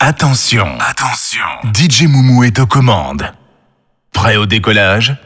Attention, attention. DJ Moumou est aux commandes. Prêt au décollage?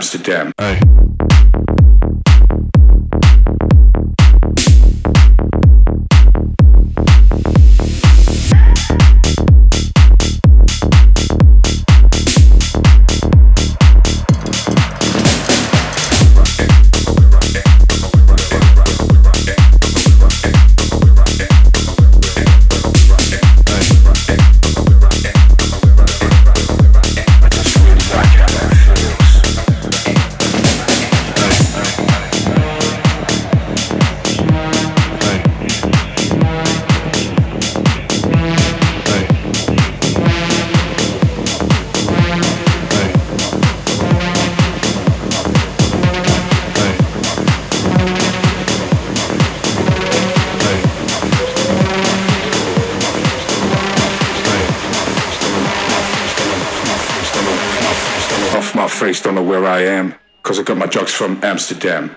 Drugs from Amsterdam.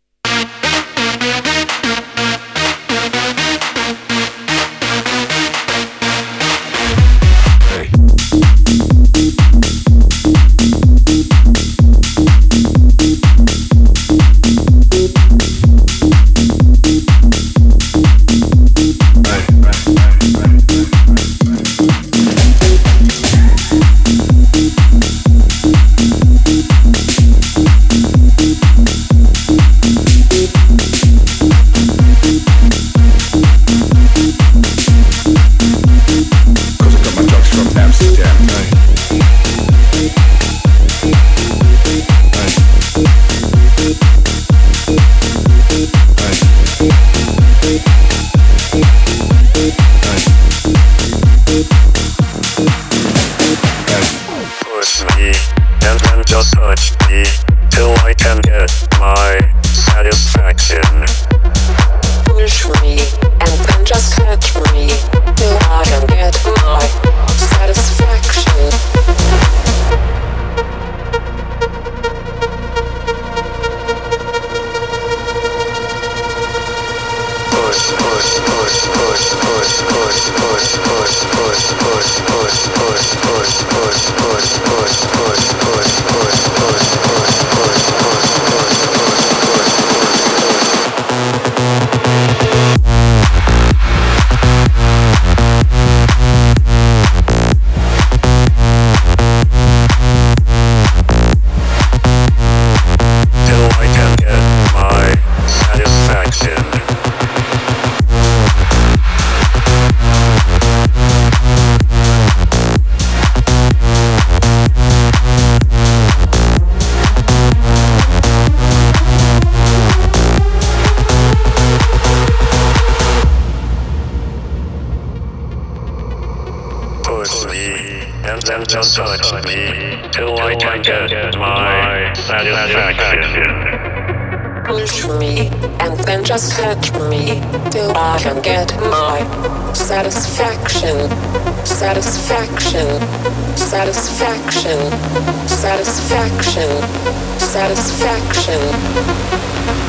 Satisfaction. Satisfaction.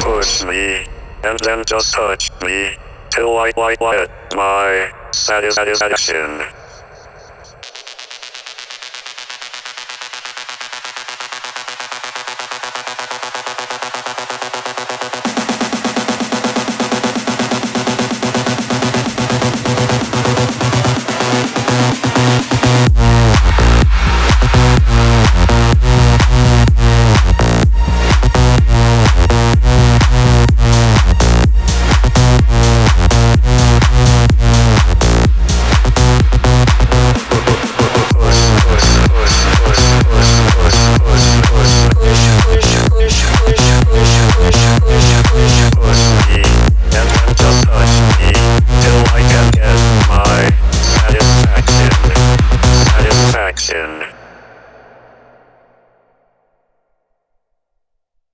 Push me, and then just touch me, till I, I, I, my satisfaction.